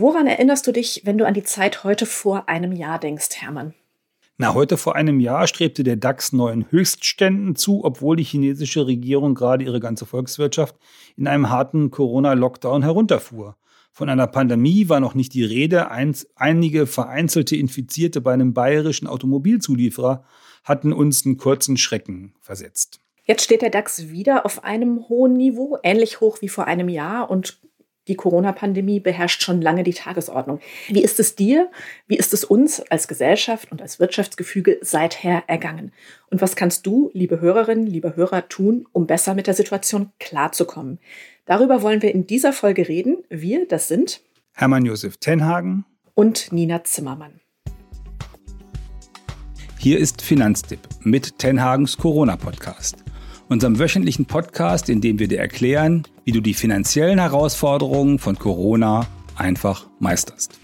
Woran erinnerst du dich, wenn du an die Zeit heute vor einem Jahr denkst, Hermann? Na, heute vor einem Jahr strebte der DAX neuen Höchstständen zu, obwohl die chinesische Regierung gerade ihre ganze Volkswirtschaft in einem harten Corona-Lockdown herunterfuhr. Von einer Pandemie war noch nicht die Rede. einige vereinzelte Infizierte bei einem bayerischen Automobilzulieferer hatten uns einen kurzen Schrecken versetzt. Jetzt steht der DAX wieder auf einem hohen Niveau, ähnlich hoch wie vor einem Jahr und die Corona-Pandemie beherrscht schon lange die Tagesordnung. Wie ist es dir? Wie ist es uns als Gesellschaft und als Wirtschaftsgefüge seither ergangen? Und was kannst du, liebe Hörerinnen, liebe Hörer, tun, um besser mit der Situation klarzukommen? Darüber wollen wir in dieser Folge reden. Wir, das sind Hermann Josef Tenhagen und Nina Zimmermann. Hier ist Finanztipp mit Tenhagens Corona-Podcast unserem wöchentlichen Podcast, in dem wir dir erklären, wie du die finanziellen Herausforderungen von Corona einfach meisterst.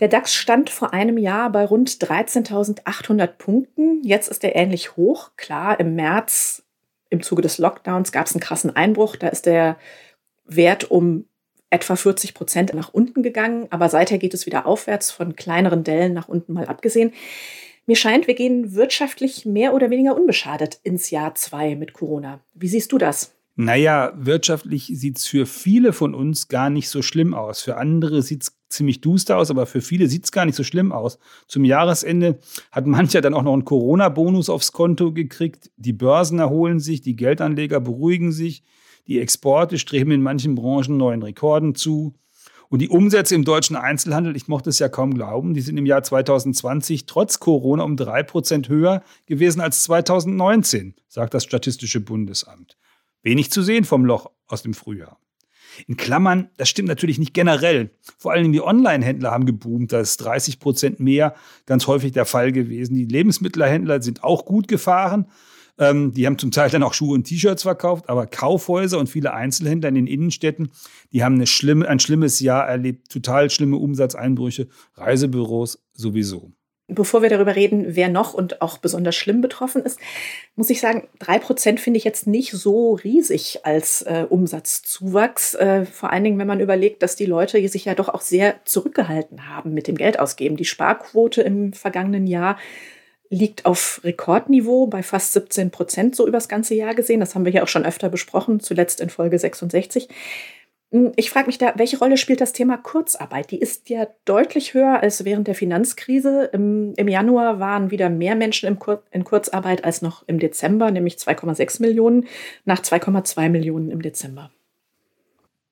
Der DAX stand vor einem Jahr bei rund 13.800 Punkten. Jetzt ist er ähnlich hoch. Klar, im März im Zuge des Lockdowns gab es einen krassen Einbruch. Da ist der Wert um etwa 40 Prozent nach unten gegangen. Aber seither geht es wieder aufwärts, von kleineren Dellen nach unten mal abgesehen. Mir scheint, wir gehen wirtschaftlich mehr oder weniger unbeschadet ins Jahr zwei mit Corona. Wie siehst du das? Naja, wirtschaftlich sieht es für viele von uns gar nicht so schlimm aus. Für andere sieht es ziemlich duster aus, aber für viele sieht es gar nicht so schlimm aus. Zum Jahresende hat mancher dann auch noch einen Corona-Bonus aufs Konto gekriegt. Die Börsen erholen sich, die Geldanleger beruhigen sich, die Exporte streben in manchen Branchen neuen Rekorden zu. Und die Umsätze im deutschen Einzelhandel, ich mochte es ja kaum glauben, die sind im Jahr 2020 trotz Corona um drei Prozent höher gewesen als 2019, sagt das Statistische Bundesamt. Wenig zu sehen vom Loch aus dem Frühjahr. In Klammern, das stimmt natürlich nicht generell. Vor allem die Online-Händler haben geboomt. Da ist 30 Prozent mehr ganz häufig der Fall gewesen. Die Lebensmittelhändler sind auch gut gefahren. Ähm, die haben zum Teil dann auch Schuhe und T-Shirts verkauft, aber Kaufhäuser und viele Einzelhändler in den Innenstädten, die haben eine schlimme, ein schlimmes Jahr erlebt, total schlimme Umsatzeinbrüche, Reisebüros sowieso. Bevor wir darüber reden, wer noch und auch besonders schlimm betroffen ist, muss ich sagen, drei Prozent finde ich jetzt nicht so riesig als äh, Umsatzzuwachs. Äh, vor allen Dingen, wenn man überlegt, dass die Leute sich ja doch auch sehr zurückgehalten haben mit dem Geldausgeben. Die Sparquote im vergangenen Jahr liegt auf Rekordniveau bei fast 17 Prozent so übers ganze Jahr gesehen. Das haben wir ja auch schon öfter besprochen, zuletzt in Folge 66. Hm, ich frage mich da, welche Rolle spielt das Thema Kurzarbeit? Die ist ja deutlich höher als während der Finanzkrise. Im, im Januar waren wieder mehr Menschen Kur in Kurzarbeit als noch im Dezember, nämlich 2,6 Millionen nach 2,2 Millionen im Dezember.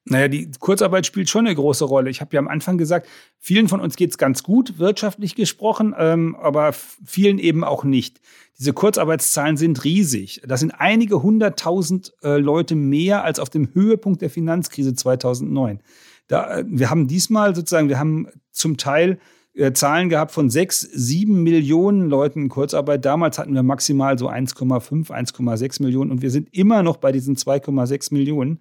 Naja, die Kurzarbeit spielt schon eine große Rolle. Ich habe ja am Anfang gesagt, vielen von uns geht es ganz gut, wirtschaftlich gesprochen, ähm, aber vielen eben auch nicht. Diese Kurzarbeitszahlen sind riesig. Das sind einige hunderttausend äh, Leute mehr als auf dem Höhepunkt der Finanzkrise 2009. Da, äh, wir haben diesmal sozusagen, wir haben zum Teil äh, Zahlen gehabt von sechs, sieben Millionen Leuten in Kurzarbeit. Damals hatten wir maximal so 1,5, 1,6 Millionen und wir sind immer noch bei diesen 2,6 Millionen.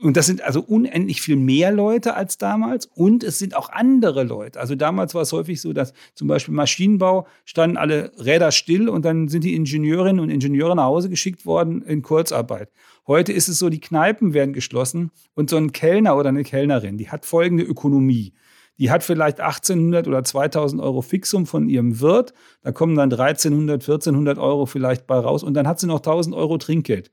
Und das sind also unendlich viel mehr Leute als damals. Und es sind auch andere Leute. Also damals war es häufig so, dass zum Beispiel Maschinenbau standen alle Räder still und dann sind die Ingenieurinnen und Ingenieure nach Hause geschickt worden in Kurzarbeit. Heute ist es so, die Kneipen werden geschlossen und so ein Kellner oder eine Kellnerin, die hat folgende Ökonomie. Die hat vielleicht 1800 oder 2000 Euro Fixum von ihrem Wirt. Da kommen dann 1300, 1400 Euro vielleicht bei raus und dann hat sie noch 1000 Euro Trinkgeld.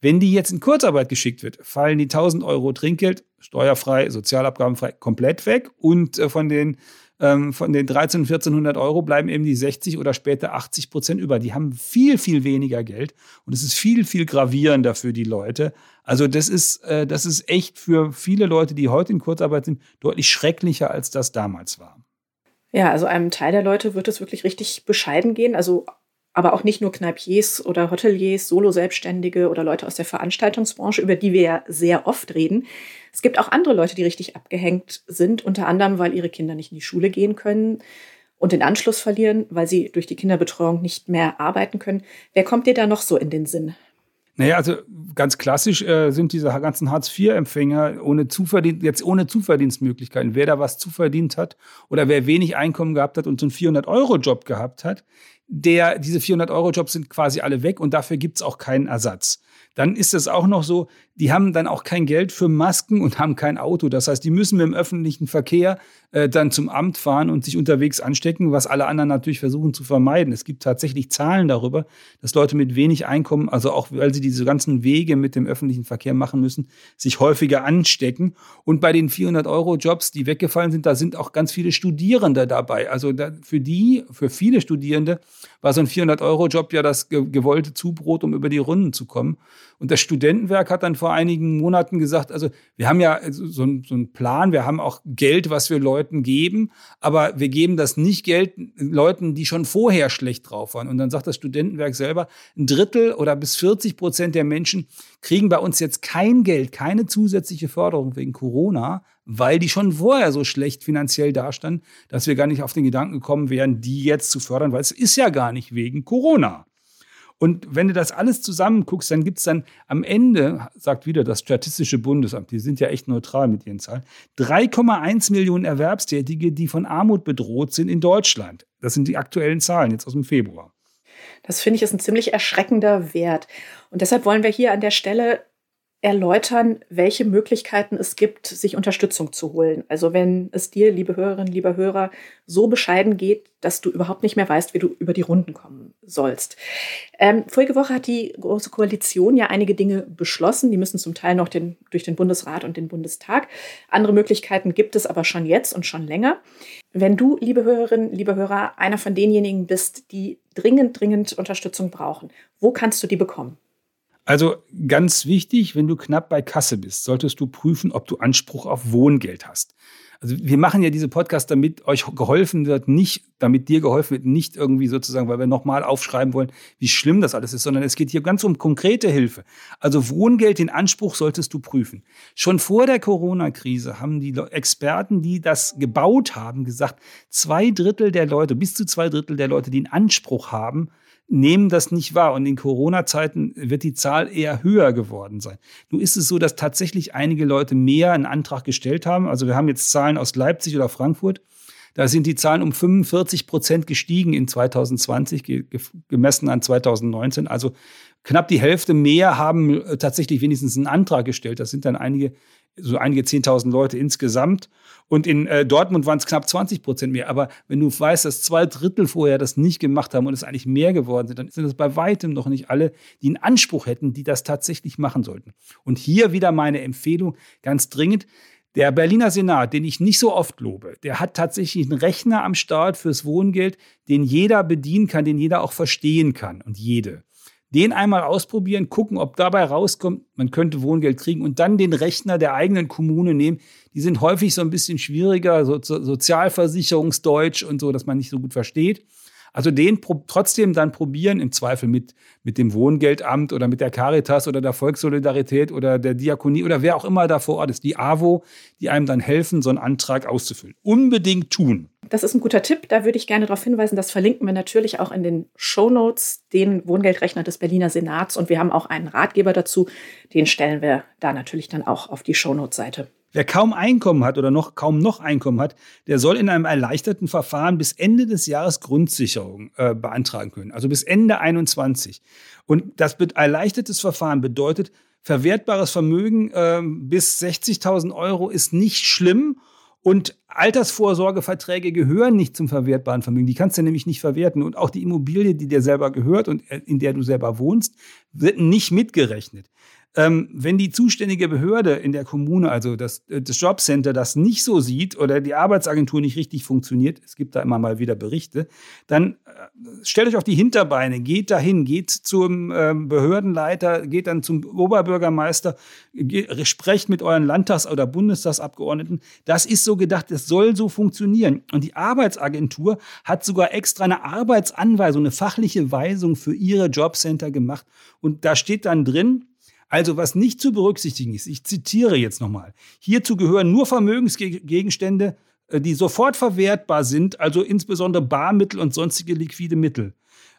Wenn die jetzt in Kurzarbeit geschickt wird, fallen die 1000 Euro Trinkgeld steuerfrei, sozialabgabenfrei komplett weg und äh, von den ähm, von den 13, 1400 Euro bleiben eben die 60 oder später 80 Prozent über. Die haben viel, viel weniger Geld und es ist viel, viel gravierender für die Leute. Also das ist, äh, das ist echt für viele Leute, die heute in Kurzarbeit sind, deutlich schrecklicher, als das damals war. Ja, also einem Teil der Leute wird es wirklich richtig bescheiden gehen. Also aber auch nicht nur Kneipiers oder Hoteliers, Solo-Selbstständige oder Leute aus der Veranstaltungsbranche, über die wir ja sehr oft reden. Es gibt auch andere Leute, die richtig abgehängt sind, unter anderem, weil ihre Kinder nicht in die Schule gehen können und den Anschluss verlieren, weil sie durch die Kinderbetreuung nicht mehr arbeiten können. Wer kommt dir da noch so in den Sinn? Naja, also ganz klassisch äh, sind diese ganzen Hartz-IV-Empfänger ohne Zuverdienst, jetzt ohne Zuverdienstmöglichkeiten. Wer da was zuverdient hat oder wer wenig Einkommen gehabt hat und so einen 400-Euro-Job gehabt hat, der, diese 400-Euro-Jobs sind quasi alle weg und dafür gibt es auch keinen Ersatz. Dann ist es auch noch so, die haben dann auch kein Geld für Masken und haben kein Auto. Das heißt, die müssen mit dem öffentlichen Verkehr äh, dann zum Amt fahren und sich unterwegs anstecken, was alle anderen natürlich versuchen zu vermeiden. Es gibt tatsächlich Zahlen darüber, dass Leute mit wenig Einkommen, also auch weil sie diese ganzen Wege mit dem öffentlichen Verkehr machen müssen, sich häufiger anstecken. Und bei den 400-Euro-Jobs, die weggefallen sind, da sind auch ganz viele Studierende dabei. Also da, für die, für viele Studierende war so ein 400-Euro-Job ja das gewollte Zubrot, um über die Runden zu kommen. Und das Studentenwerk hat dann vor einigen Monaten gesagt, also wir haben ja so, so einen Plan, wir haben auch Geld, was wir Leuten geben, aber wir geben das nicht Geld Leuten, die schon vorher schlecht drauf waren. Und dann sagt das Studentenwerk selber, ein Drittel oder bis 40 Prozent der Menschen kriegen bei uns jetzt kein Geld, keine zusätzliche Förderung wegen Corona, weil die schon vorher so schlecht finanziell dastanden, dass wir gar nicht auf den Gedanken gekommen wären, die jetzt zu fördern, weil es ist ja gar nicht wegen Corona. Und wenn du das alles zusammenguckst, dann gibt es dann am Ende, sagt wieder das Statistische Bundesamt, die sind ja echt neutral mit ihren Zahlen, 3,1 Millionen Erwerbstätige, die von Armut bedroht sind in Deutschland. Das sind die aktuellen Zahlen jetzt aus dem Februar. Das finde ich ist ein ziemlich erschreckender Wert. Und deshalb wollen wir hier an der Stelle erläutern, welche Möglichkeiten es gibt, sich Unterstützung zu holen. Also wenn es dir, liebe Hörerinnen, lieber Hörer, so bescheiden geht, dass du überhaupt nicht mehr weißt, wie du über die Runden kommen sollst. Ähm, vorige Woche hat die Große Koalition ja einige Dinge beschlossen. Die müssen zum Teil noch den, durch den Bundesrat und den Bundestag. Andere Möglichkeiten gibt es aber schon jetzt und schon länger. Wenn du, liebe Hörerinnen, liebe Hörer, einer von denjenigen bist, die dringend, dringend Unterstützung brauchen, wo kannst du die bekommen? Also ganz wichtig, wenn du knapp bei Kasse bist, solltest du prüfen, ob du Anspruch auf Wohngeld hast. Also wir machen ja diese Podcasts, damit euch geholfen wird, nicht, damit dir geholfen wird, nicht irgendwie sozusagen, weil wir nochmal aufschreiben wollen, wie schlimm das alles ist, sondern es geht hier ganz um konkrete Hilfe. Also Wohngeld, den Anspruch solltest du prüfen. Schon vor der Corona-Krise haben die Experten, die das gebaut haben, gesagt, zwei Drittel der Leute, bis zu zwei Drittel der Leute, die einen Anspruch haben, nehmen das nicht wahr. Und in Corona-Zeiten wird die Zahl eher höher geworden sein. Nun ist es so, dass tatsächlich einige Leute mehr einen Antrag gestellt haben. Also wir haben jetzt Zahlen aus Leipzig oder Frankfurt. Da sind die Zahlen um 45 Prozent gestiegen in 2020, gemessen an 2019. Also knapp die Hälfte mehr haben äh, tatsächlich wenigstens einen Antrag gestellt. Das sind dann einige so einige 10.000 Leute insgesamt. Und in äh, Dortmund waren es knapp 20 Prozent mehr. Aber wenn du weißt, dass zwei Drittel vorher das nicht gemacht haben und es eigentlich mehr geworden sind, dann sind das bei weitem noch nicht alle, die einen Anspruch hätten, die das tatsächlich machen sollten. Und hier wieder meine Empfehlung ganz dringend. Der Berliner Senat, den ich nicht so oft lobe, der hat tatsächlich einen Rechner am Start fürs Wohngeld, den jeder bedienen kann, den jeder auch verstehen kann und jede den einmal ausprobieren, gucken, ob dabei rauskommt, man könnte Wohngeld kriegen und dann den Rechner der eigenen Kommune nehmen. Die sind häufig so ein bisschen schwieriger, so, Sozialversicherungsdeutsch und so, dass man nicht so gut versteht. Also den trotzdem dann probieren, im Zweifel mit, mit dem Wohngeldamt oder mit der Caritas oder der Volkssolidarität oder der Diakonie oder wer auch immer da vor Ort ist, die AWO, die einem dann helfen, so einen Antrag auszufüllen. Unbedingt tun. Das ist ein guter Tipp. Da würde ich gerne darauf hinweisen. Das verlinken wir natürlich auch in den Show Notes, den Wohngeldrechner des Berliner Senats. Und wir haben auch einen Ratgeber dazu. Den stellen wir da natürlich dann auch auf die Show Notes Seite. Wer kaum Einkommen hat oder noch kaum noch Einkommen hat, der soll in einem erleichterten Verfahren bis Ende des Jahres Grundsicherung äh, beantragen können, also bis Ende 21. Und das erleichtertes Verfahren bedeutet, verwertbares Vermögen äh, bis 60.000 Euro ist nicht schlimm und Altersvorsorgeverträge gehören nicht zum verwertbaren Vermögen. Die kannst du nämlich nicht verwerten. Und auch die Immobilie, die dir selber gehört und äh, in der du selber wohnst, wird nicht mitgerechnet. Ähm, wenn die zuständige Behörde in der Kommune, also das, äh, das Jobcenter, das nicht so sieht oder die Arbeitsagentur nicht richtig funktioniert, es gibt da immer mal wieder Berichte, dann äh, stellt euch auf die Hinterbeine, geht dahin, geht zum äh, Behördenleiter, geht dann zum Oberbürgermeister, geht, sprecht mit euren Landtags- oder Bundestagsabgeordneten. Das ist so gedacht, das soll so funktionieren. Und die Arbeitsagentur hat sogar extra eine Arbeitsanweisung, eine fachliche Weisung für ihre Jobcenter gemacht. Und da steht dann drin, also was nicht zu berücksichtigen ist, ich zitiere jetzt nochmal, hierzu gehören nur Vermögensgegenstände, äh, die sofort verwertbar sind, also insbesondere Barmittel und sonstige liquide Mittel.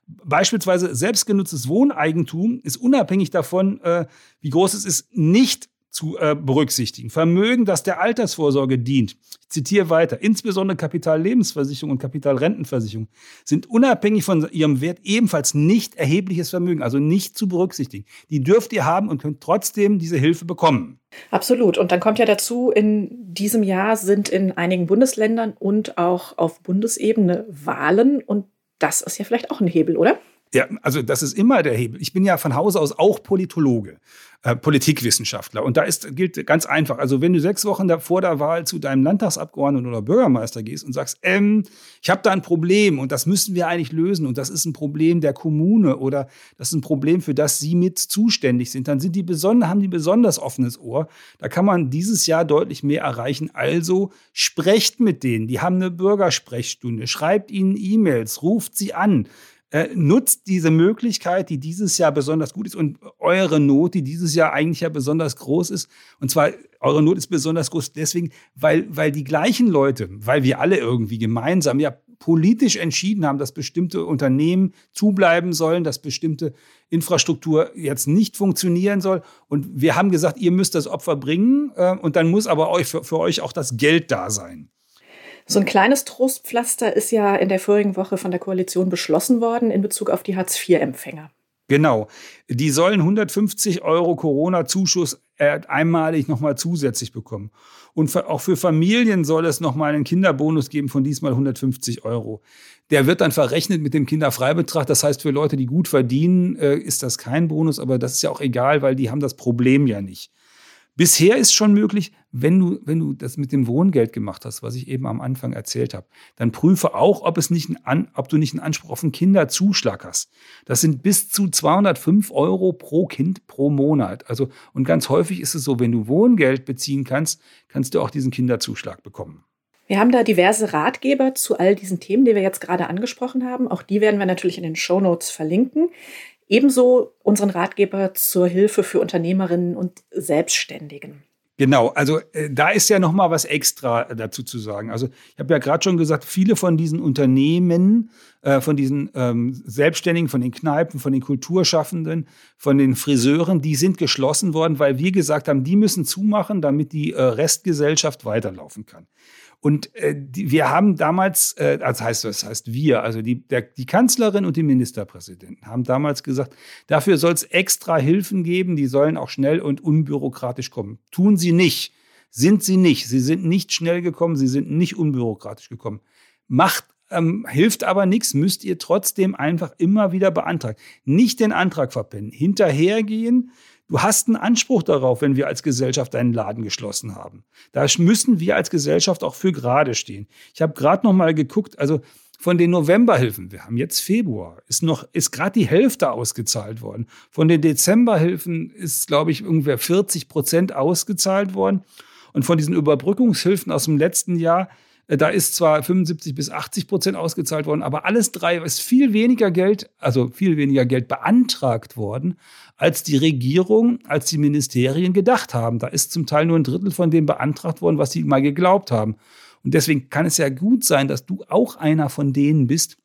Beispielsweise selbstgenutztes Wohneigentum ist unabhängig davon, äh, wie groß es ist, nicht zu äh, berücksichtigen. Vermögen, das der Altersvorsorge dient. Ich zitiere weiter. Insbesondere Kapitallebensversicherung und Kapitalrentenversicherung sind unabhängig von ihrem Wert ebenfalls nicht erhebliches Vermögen, also nicht zu berücksichtigen. Die dürft ihr haben und könnt trotzdem diese Hilfe bekommen. Absolut. Und dann kommt ja dazu, in diesem Jahr sind in einigen Bundesländern und auch auf Bundesebene Wahlen. Und das ist ja vielleicht auch ein Hebel, oder? Ja, also das ist immer der Hebel. Ich bin ja von Hause aus auch Politologe, äh, Politikwissenschaftler. Und da ist, gilt ganz einfach. Also wenn du sechs Wochen vor der Wahl zu deinem Landtagsabgeordneten oder Bürgermeister gehst und sagst, ähm, ich habe da ein Problem und das müssen wir eigentlich lösen und das ist ein Problem der Kommune oder das ist ein Problem, für das Sie mit zuständig sind, dann sind die besonders, haben die besonders offenes Ohr. Da kann man dieses Jahr deutlich mehr erreichen. Also sprecht mit denen. Die haben eine Bürgersprechstunde. Schreibt ihnen E-Mails, ruft sie an. Äh, nutzt diese Möglichkeit, die dieses Jahr besonders gut ist und eure Not, die dieses Jahr eigentlich ja besonders groß ist. Und zwar, eure Not ist besonders groß deswegen, weil, weil die gleichen Leute, weil wir alle irgendwie gemeinsam ja politisch entschieden haben, dass bestimmte Unternehmen zubleiben sollen, dass bestimmte Infrastruktur jetzt nicht funktionieren soll. Und wir haben gesagt, ihr müsst das Opfer bringen äh, und dann muss aber euch, für, für euch auch das Geld da sein. So ein kleines Trostpflaster ist ja in der vorigen Woche von der Koalition beschlossen worden in Bezug auf die Hartz-IV-Empfänger. Genau. Die sollen 150 Euro Corona-Zuschuss einmalig nochmal zusätzlich bekommen. Und auch für Familien soll es nochmal einen Kinderbonus geben von diesmal 150 Euro. Der wird dann verrechnet mit dem Kinderfreibetrag. Das heißt, für Leute, die gut verdienen, äh, ist das kein Bonus, aber das ist ja auch egal, weil die haben das Problem ja nicht. Bisher ist schon möglich, wenn du, wenn du das mit dem Wohngeld gemacht hast, was ich eben am Anfang erzählt habe, dann prüfe auch, ob, es nicht ein, ob du nicht einen Anspruch auf einen Kinderzuschlag hast. Das sind bis zu 205 Euro pro Kind pro Monat. Also, und ganz häufig ist es so, wenn du Wohngeld beziehen kannst, kannst du auch diesen Kinderzuschlag bekommen. Wir haben da diverse Ratgeber zu all diesen Themen, die wir jetzt gerade angesprochen haben. Auch die werden wir natürlich in den Show Notes verlinken. Ebenso unseren Ratgeber zur Hilfe für Unternehmerinnen und Selbstständigen. Genau, also äh, da ist ja noch mal was extra dazu zu sagen. Also ich habe ja gerade schon gesagt, viele von diesen Unternehmen, äh, von diesen ähm, Selbstständigen, von den Kneipen, von den Kulturschaffenden, von den Friseuren, die sind geschlossen worden, weil wir gesagt haben, die müssen zumachen, damit die äh, Restgesellschaft weiterlaufen kann. Und äh, die, wir haben damals, äh, also heißt das heißt wir, also die, der, die Kanzlerin und die Ministerpräsidenten haben damals gesagt, dafür soll es extra Hilfen geben, die sollen auch schnell und unbürokratisch kommen. Tun sie nicht, sind sie nicht. Sie sind nicht schnell gekommen, sie sind nicht unbürokratisch gekommen. Macht ähm, hilft aber nichts, müsst ihr trotzdem einfach immer wieder beantragen. Nicht den Antrag verpennen, hinterhergehen, Du hast einen Anspruch darauf, wenn wir als Gesellschaft einen Laden geschlossen haben. Da müssen wir als Gesellschaft auch für gerade stehen. Ich habe gerade noch mal geguckt, also von den Novemberhilfen, wir haben jetzt Februar, ist noch ist gerade die Hälfte ausgezahlt worden. Von den Dezemberhilfen ist glaube ich ungefähr 40 Prozent ausgezahlt worden und von diesen Überbrückungshilfen aus dem letzten Jahr da ist zwar 75 bis 80 Prozent ausgezahlt worden, aber alles drei ist viel weniger Geld, also viel weniger Geld beantragt worden, als die Regierung, als die Ministerien gedacht haben. Da ist zum Teil nur ein Drittel von dem beantragt worden, was sie mal geglaubt haben. Und deswegen kann es ja gut sein, dass du auch einer von denen bist,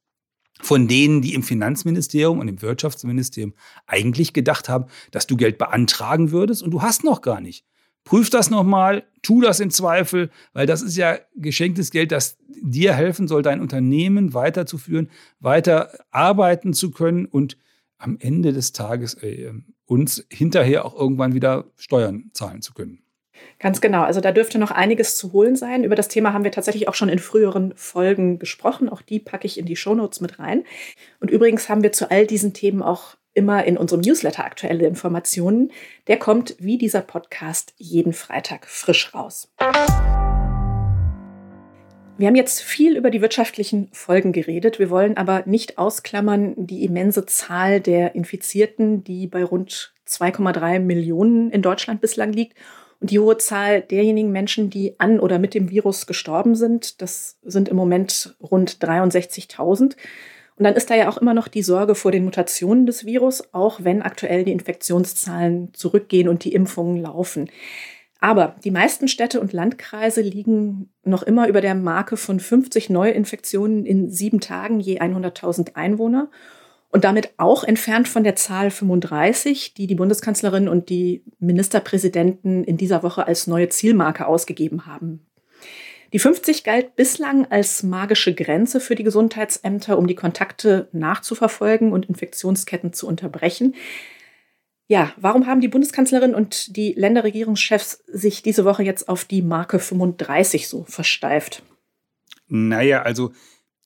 von denen, die im Finanzministerium und im Wirtschaftsministerium eigentlich gedacht haben, dass du Geld beantragen würdest und du hast noch gar nicht. Prüf das nochmal, tu das im Zweifel, weil das ist ja geschenktes Geld, das dir helfen soll, dein Unternehmen weiterzuführen, weiter arbeiten zu können und am Ende des Tages äh, uns hinterher auch irgendwann wieder Steuern zahlen zu können. Ganz genau. Also da dürfte noch einiges zu holen sein. Über das Thema haben wir tatsächlich auch schon in früheren Folgen gesprochen. Auch die packe ich in die Shownotes mit rein. Und übrigens haben wir zu all diesen Themen auch immer in unserem Newsletter aktuelle Informationen. Der kommt wie dieser Podcast jeden Freitag frisch raus. Wir haben jetzt viel über die wirtschaftlichen Folgen geredet. Wir wollen aber nicht ausklammern die immense Zahl der Infizierten, die bei rund 2,3 Millionen in Deutschland bislang liegt. Und die hohe Zahl derjenigen Menschen, die an oder mit dem Virus gestorben sind, das sind im Moment rund 63.000. Und dann ist da ja auch immer noch die Sorge vor den Mutationen des Virus, auch wenn aktuell die Infektionszahlen zurückgehen und die Impfungen laufen. Aber die meisten Städte und Landkreise liegen noch immer über der Marke von 50 Neuinfektionen in sieben Tagen je 100.000 Einwohner. und damit auch entfernt von der Zahl 35, die die Bundeskanzlerin und die Ministerpräsidenten in dieser Woche als neue Zielmarke ausgegeben haben. Die 50 galt bislang als magische Grenze für die Gesundheitsämter, um die Kontakte nachzuverfolgen und Infektionsketten zu unterbrechen. Ja, warum haben die Bundeskanzlerin und die Länderregierungschefs sich diese Woche jetzt auf die Marke 35 so versteift? Naja, also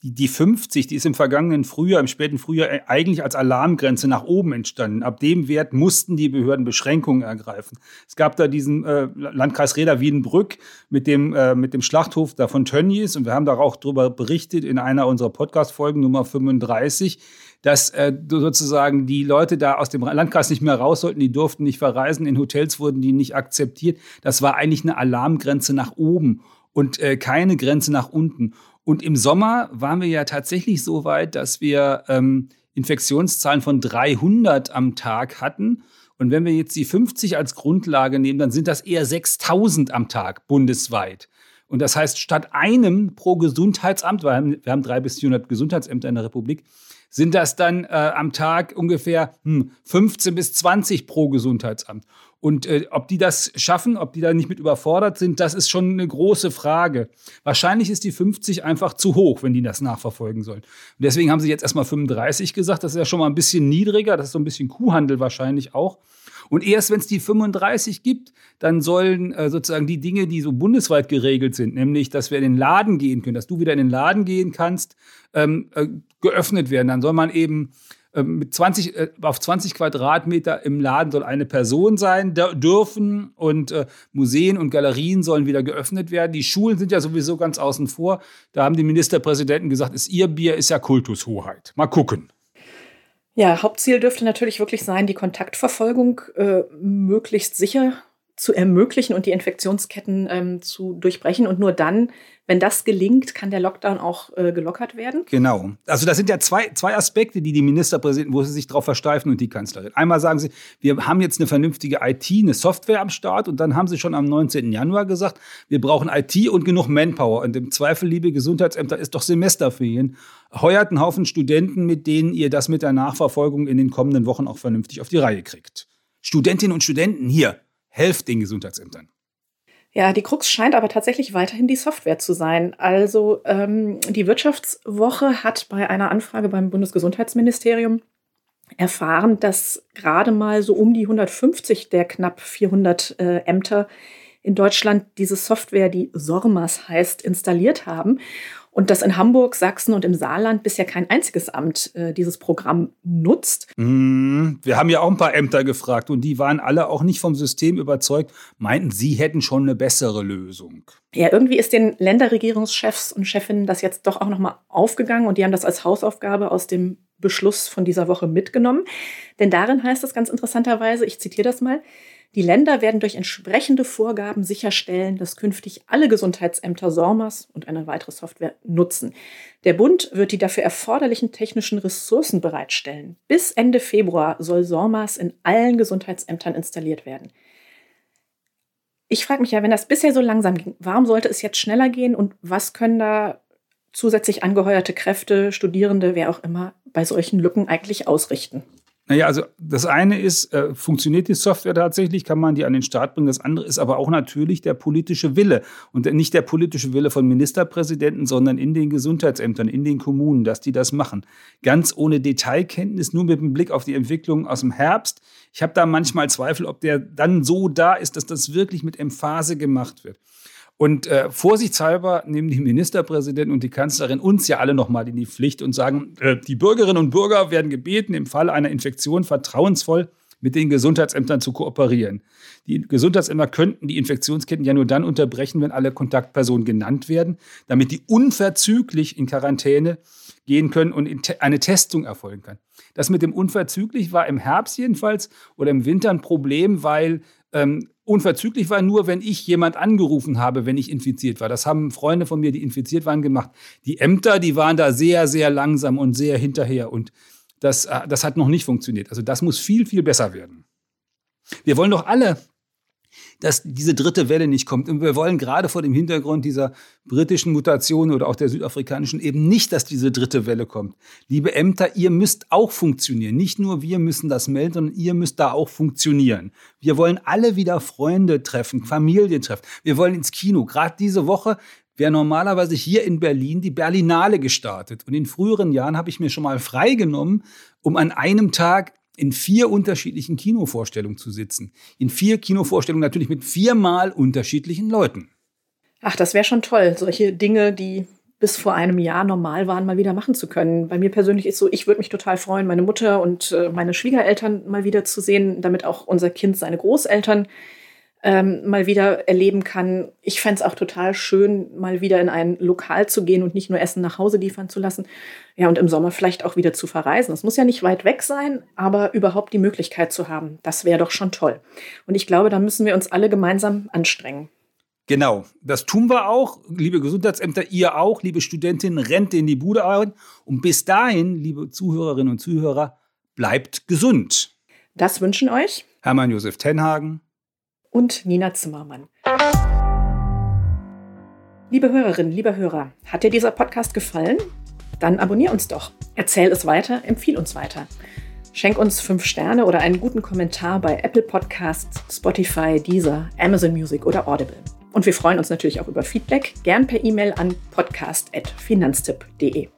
die, die 50, die ist im vergangenen Frühjahr, im späten Frühjahr äh, eigentlich als Alarmgrenze nach oben entstanden. Ab dem Wert mussten die Behörden Beschränkungen ergreifen. Es gab da diesen äh, Landkreis Reda Wiedenbrück mit dem, äh, mit dem Schlachthof da von Tönnies und wir haben da auch darüber berichtet in einer unserer Podcast-Folgen Nummer 35 dass äh, sozusagen die Leute da aus dem Landkreis nicht mehr raus sollten, die durften nicht verreisen, in Hotels wurden die nicht akzeptiert. Das war eigentlich eine Alarmgrenze nach oben und äh, keine Grenze nach unten. Und im Sommer waren wir ja tatsächlich so weit, dass wir ähm, Infektionszahlen von 300 am Tag hatten. Und wenn wir jetzt die 50 als Grundlage nehmen, dann sind das eher 6000 am Tag bundesweit. Und das heißt, statt einem pro Gesundheitsamt, weil wir haben drei bis 400 Gesundheitsämter in der Republik, sind das dann äh, am Tag ungefähr hm, 15 bis 20 pro Gesundheitsamt. Und äh, ob die das schaffen, ob die da nicht mit überfordert sind, das ist schon eine große Frage. Wahrscheinlich ist die 50 einfach zu hoch, wenn die das nachverfolgen sollen. Und deswegen haben sie jetzt erstmal 35 gesagt. Das ist ja schon mal ein bisschen niedriger. Das ist so ein bisschen Kuhhandel wahrscheinlich auch. Und erst wenn es die 35 gibt, dann sollen äh, sozusagen die Dinge, die so bundesweit geregelt sind, nämlich, dass wir in den Laden gehen können, dass du wieder in den Laden gehen kannst, ähm, äh, geöffnet werden. Dann soll man eben mit 20, äh, auf 20 Quadratmeter im Laden soll eine Person sein dürfen und äh, Museen und Galerien sollen wieder geöffnet werden. Die Schulen sind ja sowieso ganz außen vor. Da haben die Ministerpräsidenten gesagt, ist ihr Bier, ist ja Kultushoheit. Mal gucken. Ja, Hauptziel dürfte natürlich wirklich sein, die Kontaktverfolgung äh, möglichst sicher zu ermöglichen und die Infektionsketten ähm, zu durchbrechen. Und nur dann, wenn das gelingt, kann der Lockdown auch äh, gelockert werden. Genau. Also das sind ja zwei, zwei Aspekte, die die Ministerpräsidenten, wo sie sich darauf versteifen und die Kanzlerin. Einmal sagen sie, wir haben jetzt eine vernünftige IT, eine Software am Start. Und dann haben sie schon am 19. Januar gesagt, wir brauchen IT und genug Manpower. Und im Zweifel, liebe Gesundheitsämter, ist doch Semesterferien. Heuert einen Haufen Studenten, mit denen ihr das mit der Nachverfolgung in den kommenden Wochen auch vernünftig auf die Reihe kriegt. Studentinnen und Studenten hier, helft den Gesundheitsämtern. Ja, die Krux scheint aber tatsächlich weiterhin die Software zu sein. Also ähm, die Wirtschaftswoche hat bei einer Anfrage beim Bundesgesundheitsministerium erfahren, dass gerade mal so um die 150 der knapp 400 äh, Ämter in Deutschland diese Software, die SORMAS heißt, installiert haben. Und dass in Hamburg, Sachsen und im Saarland bisher kein einziges Amt äh, dieses Programm nutzt. Mm, wir haben ja auch ein paar Ämter gefragt und die waren alle auch nicht vom System überzeugt, meinten, sie hätten schon eine bessere Lösung. Ja, irgendwie ist den Länderregierungschefs und Chefinnen das jetzt doch auch nochmal aufgegangen und die haben das als Hausaufgabe aus dem Beschluss von dieser Woche mitgenommen. Denn darin heißt es ganz interessanterweise, ich zitiere das mal, die Länder werden durch entsprechende Vorgaben sicherstellen, dass künftig alle Gesundheitsämter SORMAS und eine weitere Software nutzen. Der Bund wird die dafür erforderlichen technischen Ressourcen bereitstellen. Bis Ende Februar soll SORMAS in allen Gesundheitsämtern installiert werden. Ich frage mich ja, wenn das bisher so langsam ging, warum sollte es jetzt schneller gehen und was können da zusätzlich angeheuerte Kräfte, Studierende, wer auch immer, bei solchen Lücken eigentlich ausrichten? Naja, also das eine ist, äh, funktioniert die Software tatsächlich, kann man die an den Start bringen. Das andere ist aber auch natürlich der politische Wille. Und nicht der politische Wille von Ministerpräsidenten, sondern in den Gesundheitsämtern, in den Kommunen, dass die das machen. Ganz ohne Detailkenntnis, nur mit dem Blick auf die Entwicklung aus dem Herbst. Ich habe da manchmal Zweifel, ob der dann so da ist, dass das wirklich mit Emphase gemacht wird. Und äh, vorsichtshalber nehmen die Ministerpräsidenten und die Kanzlerin uns ja alle nochmal in die Pflicht und sagen, äh, die Bürgerinnen und Bürger werden gebeten, im Fall einer Infektion vertrauensvoll mit den Gesundheitsämtern zu kooperieren. Die Gesundheitsämter könnten die Infektionsketten ja nur dann unterbrechen, wenn alle Kontaktpersonen genannt werden, damit die unverzüglich in Quarantäne gehen können und eine Testung erfolgen kann. Das mit dem unverzüglich war im Herbst jedenfalls oder im Winter ein Problem, weil ähm, unverzüglich war nur, wenn ich jemand angerufen habe, wenn ich infiziert war. Das haben Freunde von mir, die infiziert waren, gemacht. Die Ämter, die waren da sehr, sehr langsam und sehr hinterher. Und das, äh, das hat noch nicht funktioniert. Also das muss viel, viel besser werden. Wir wollen doch alle dass diese dritte Welle nicht kommt. Und wir wollen gerade vor dem Hintergrund dieser britischen Mutation oder auch der südafrikanischen eben nicht, dass diese dritte Welle kommt. Liebe Ämter, ihr müsst auch funktionieren. Nicht nur wir müssen das melden, sondern ihr müsst da auch funktionieren. Wir wollen alle wieder Freunde treffen, Familien treffen. Wir wollen ins Kino. Gerade diese Woche wäre normalerweise hier in Berlin die Berlinale gestartet. Und in früheren Jahren habe ich mir schon mal freigenommen, um an einem Tag in vier unterschiedlichen Kinovorstellungen zu sitzen. In vier Kinovorstellungen natürlich mit viermal unterschiedlichen Leuten. Ach, das wäre schon toll, solche Dinge, die bis vor einem Jahr normal waren, mal wieder machen zu können. Bei mir persönlich ist so, ich würde mich total freuen, meine Mutter und äh, meine Schwiegereltern mal wieder zu sehen, damit auch unser Kind seine Großeltern ähm, mal wieder erleben kann. Ich fände es auch total schön, mal wieder in ein Lokal zu gehen und nicht nur Essen nach Hause liefern zu lassen. Ja, und im Sommer vielleicht auch wieder zu verreisen. Es muss ja nicht weit weg sein, aber überhaupt die Möglichkeit zu haben, das wäre doch schon toll. Und ich glaube, da müssen wir uns alle gemeinsam anstrengen. Genau, das tun wir auch. Liebe Gesundheitsämter, ihr auch. Liebe Studentinnen, rennt in die Bude ein. Und bis dahin, liebe Zuhörerinnen und Zuhörer, bleibt gesund. Das wünschen euch Hermann Josef Tenhagen und Nina Zimmermann. Liebe Hörerinnen, lieber Hörer, hat dir dieser Podcast gefallen? Dann abonnier uns doch. Erzähl es weiter, empfiehl uns weiter. Schenk uns fünf Sterne oder einen guten Kommentar bei Apple Podcasts, Spotify, Deezer, Amazon Music oder Audible. Und wir freuen uns natürlich auch über Feedback, gern per E-Mail an podcast.finanztipp.de.